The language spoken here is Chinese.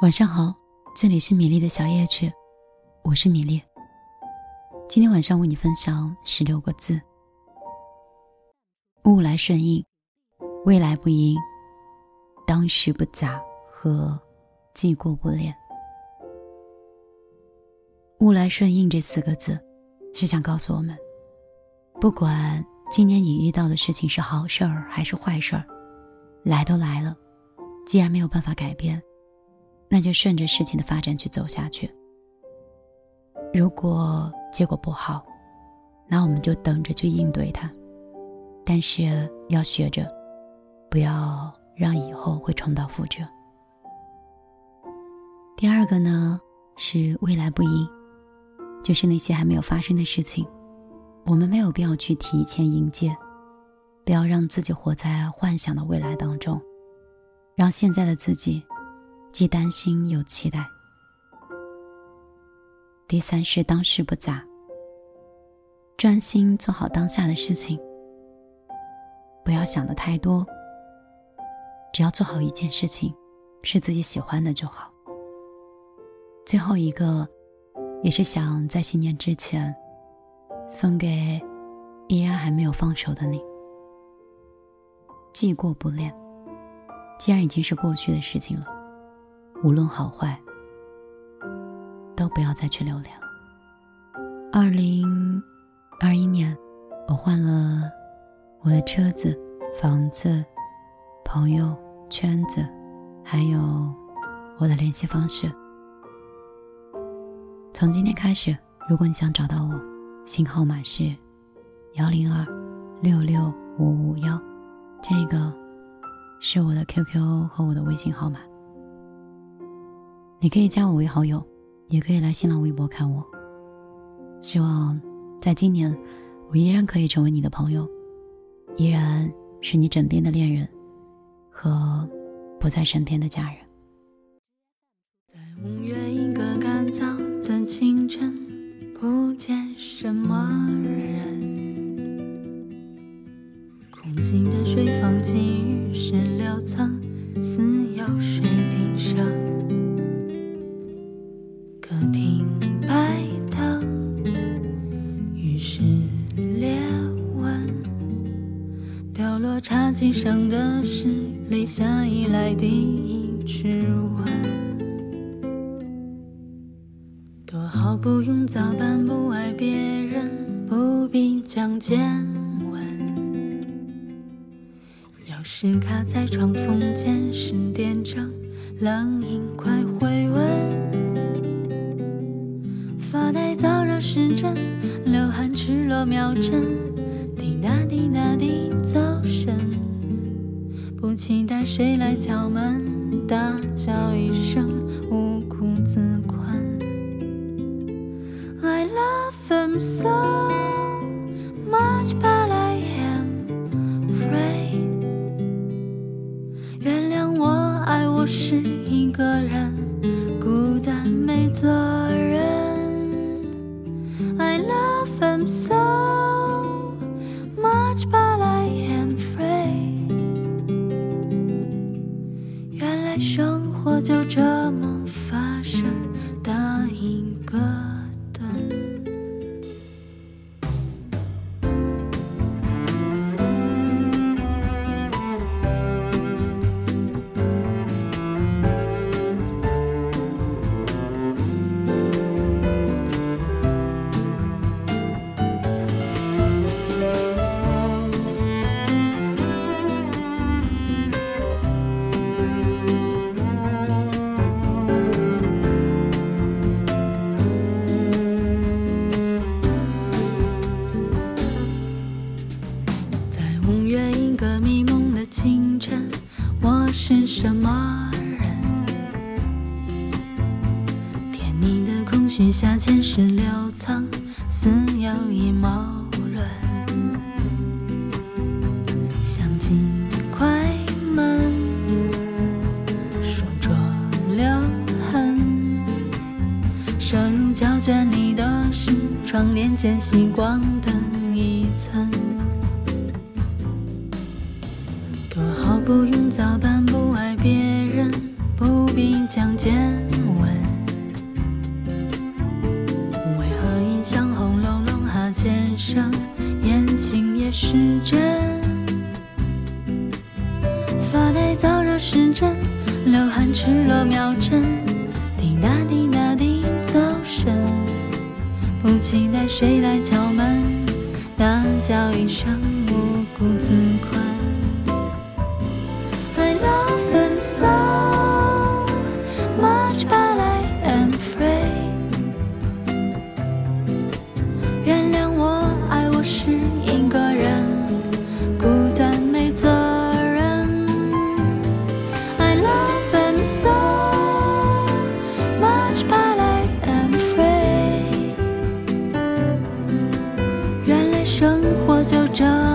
晚上好，这里是米粒的小夜曲，我是米粒。今天晚上为你分享十六个字：物来顺应，未来不迎，当时不杂和既过不恋。物来顺应这四个字，是想告诉我们，不管今年你遇到的事情是好事儿还是坏事儿，来都来了，既然没有办法改变。那就顺着事情的发展去走下去。如果结果不好，那我们就等着去应对它。但是要学着，不要让以后会重蹈覆辙。第二个呢，是未来不迎，就是那些还没有发生的事情，我们没有必要去提前迎接，不要让自己活在幻想的未来当中，让现在的自己。既担心又期待。第三是当事不杂，专心做好当下的事情，不要想的太多，只要做好一件事情，是自己喜欢的就好。最后一个，也是想在新年之前，送给依然还没有放手的你。既过不恋，既然已经是过去的事情了。无论好坏，都不要再去留恋了。二零二一年，我换了我的车子、房子、朋友圈子，还有我的联系方式。从今天开始，如果你想找到我，新号码是幺零二六六五五幺，这个是我的 QQ 和我的微信号码。你可以加我为好友，也可以来新浪微博看我。希望在今年，我依然可以成为你的朋友，依然是你枕边的恋人和不在身边的家人。在茶几上的是立夏以来第一支吻，多好不用早班，不爱别人，不必讲见闻。钥匙卡在窗缝间，十点整，冷饮快回温。发呆燥热时针，流汗赤裸秒针。谁来敲门，大叫一声无苦自困。I love him so much, but I am afraid。原谅我，爱我是一个人，孤单没责任。I love him so。红月，一个迷蒙的清晨，我是什么人？天，你的空虚下潜时流藏，似有以毛卵。想尽快门，霜妆留痕，射入胶卷里的是窗帘间吸光的。不用早班，不爱别人，不必讲见闻。为何一响轰隆隆，哈欠声，眼睛也湿真。发呆，燥热时真，流汗赤裸秒针，滴答滴答滴走神。不期待谁来敲门，大叫一声。生活就这样。